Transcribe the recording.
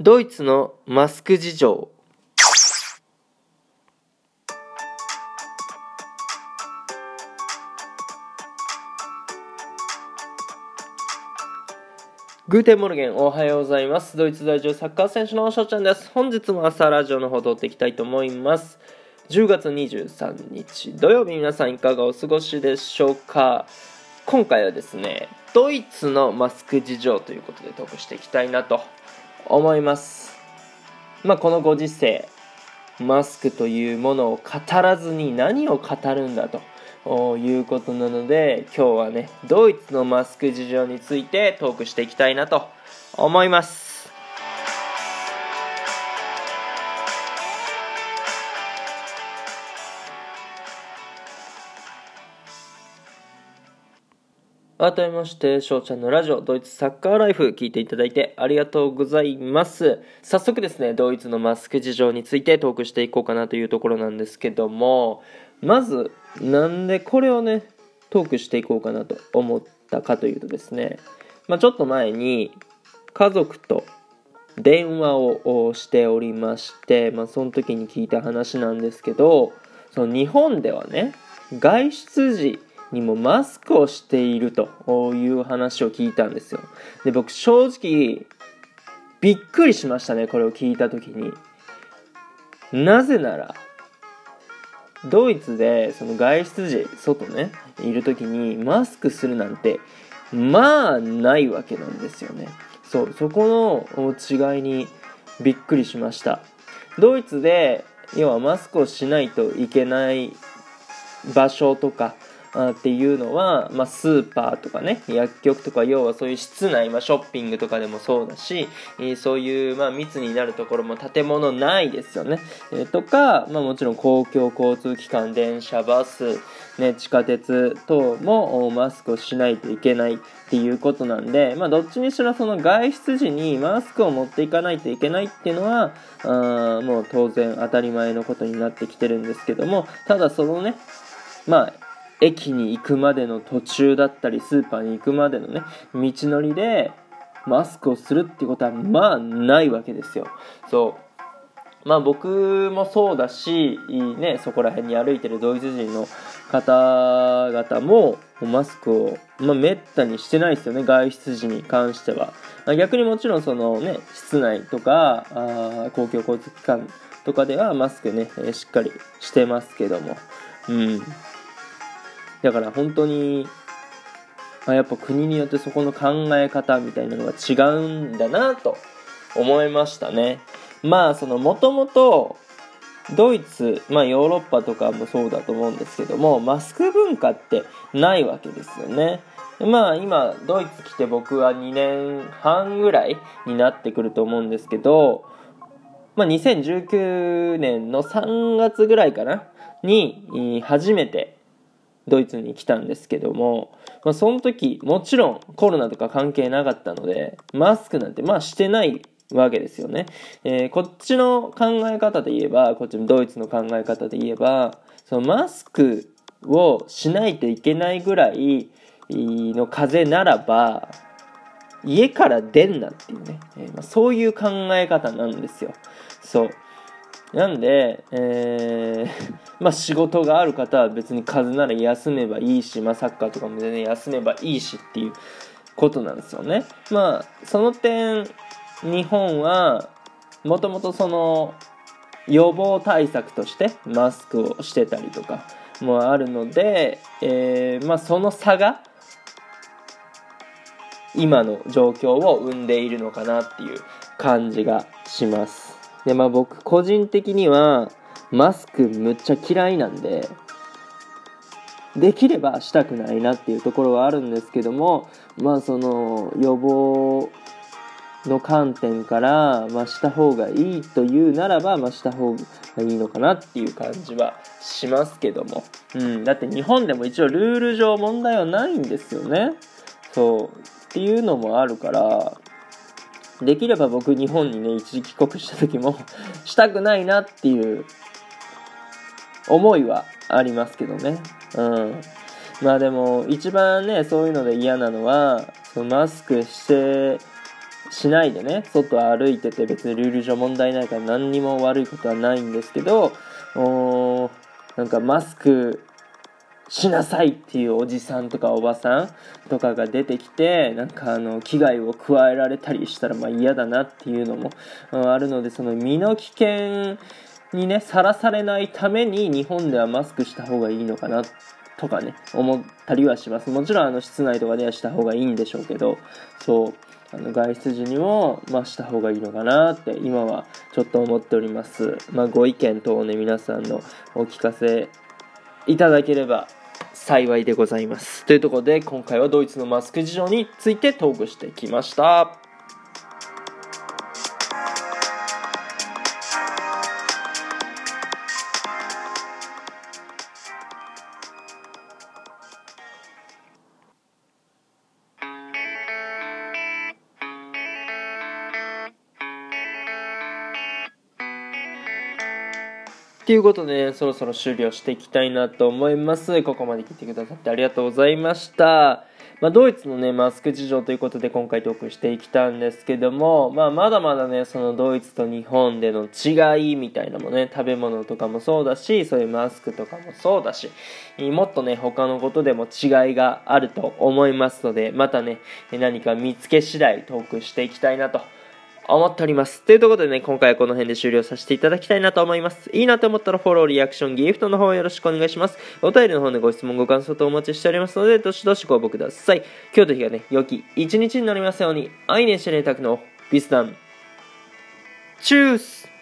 ドイツのマスク事情。グーテンモルゲンおはようございます。ドイツ在住サッカー選手の翔ちゃんです。本日も朝ラジオの方撮っていきたいと思います。10月23日土曜日皆さんいかがお過ごしでしょうか。今回はですねドイツのマスク事情ということでトークしていきたいなと思います。まあこのご時世マスクというものを語らずに何を語るんだということなので今日はねドイツのマスク事情についてトークしていきたいなと思います。改めまして、翔ちゃんのラジオ、ドイツサッカーライフ、聞いていただいてありがとうございます。早速ですね、ドイツのマスク事情についてトークしていこうかなというところなんですけども、まず、なんでこれをね、トークしていこうかなと思ったかというとですね、まあ、ちょっと前に家族と電話をしておりまして、まあ、その時に聞いた話なんですけど、その日本ではね、外出時にもマスクをしているという話を聞いたんですよ。で、僕正直びっくりしましたね、これを聞いた時に。なぜなら、ドイツでその外出時外ねいる時にマスクするなんてまあないわけなんですよねそうそこの違いにびっくりしましたドイツで要はマスクをしないといけない場所とかっていうのは、まあ、スーパーとかね薬局とか要はそういう室内、まあ、ショッピングとかでもそうだし、えそういう、まあ、密になるところも建物ないですよね、え、とか、まあ、もちろん公共交通機関電車バス、ね、地下鉄等もマスクをしないといけないっていうことなんで、まあ、どっちにしろその外出時にマスクを持っていかないといけないっていうのはあもう当然当たり前のことになってきてるんですけどもただそのねまあ駅に行くまでの途中だったりスーパーに行くまでのね道のりでマスクをするってことはまあないわけですよ。そう。まあ僕もそうだし、ね、そこら辺に歩いてるドイツ人の方々もマスクを、まあ、めったにしてないですよね外出時に関しては。逆にもちろんそのね室内とかあ公共交通機関とかではマスクねしっかりしてますけども。うん。だから本当に、あ、やっぱ国によってそこの考え方みたいなのが違うんだなと思いましたね。まあそのもともとドイツ、まあヨーロッパとかもそうだと思うんですけども、マスク文化ってないわけですよね。まあ今ドイツ来て僕は2年半ぐらいになってくると思うんですけど、まあ2019年の3月ぐらいかなに初めてドイツに来たんですけども、まあ、その時もちろんコロナとか関係なかったのでマスクなんてまあしてないわけですよね、えー、こっちの考え方で言えばこっちのドイツの考え方で言えばそのマスクをしないといけないぐらいの風邪ならば家から出んなっていうね、えー、まあ、そういう考え方なんですよ。そう。なんで、えー、まあ仕事がある方は別に数なら休めばいいし、まあサッカーとかも全然休めばいいしっていうことなんですよね。まあその点、日本はもともとその予防対策としてマスクをしてたりとかもあるので、えー、まあその差が今の状況を生んでいるのかなっていう感じがします。で、まあ僕個人的にはマスクむっちゃ嫌いなんで、できればしたくないなっていうところはあるんですけども、まあその予防の観点から、まあ、した方がいいというならば、まあ、した方がいいのかなっていう感じはしますけども。うん。だって日本でも一応ルール上問題はないんですよね。そう。っていうのもあるから、できれば僕日本にね、一時帰国した時もしたくないなっていう思いはありますけどね。うん。まあでも、一番ね、そういうので嫌なのは、そのマスクして、しないでね外歩いてて別にルール上問題ないから何にも悪いことはないんですけどおなんかマスクしなさいっていうおじさんとかおばさんとかが出てきてなんかあの危害を加えられたりしたらまあ嫌だなっていうのもあるのでその身の危険にねさらされないために日本ではマスクした方がいいのかなとかね思ったりはします。もちろんあの室内とかではした方がいいんでしょうけどそう。あの外出時にも、まあ、した方がいいのかなって今はちょっと思っております、まあ、ご意見等をね皆さんのお聞かせいただければ幸いでございます。というところで今回はドイツのマスク事情についてトークしてきました。ということで、ね、そろそろ終了していきたいなと思います。ここまで聞いてくださってありがとうございました。まあ、ドイツのね、マスク事情ということで今回トークしていきたんですけども、まあ、まだまだね、そのドイツと日本での違いみたいなもね、食べ物とかもそうだし、そういうマスクとかもそうだし、もっとね、他のことでも違いがあると思いますので、またね、何か見つけ次第トークしていきたいなと思っております。というところでね、今回はこの辺で終了させていただきたいなと思います。いいなと思ったらフォロー、リアクション、ギフトの方よろしくお願いします。お便りの方でご質問、ご感想とお待ちしておりますので、どしどしご応募ください。今日と日がね、良き一日になりますように、愛ねしてねたくのビスダン。チュース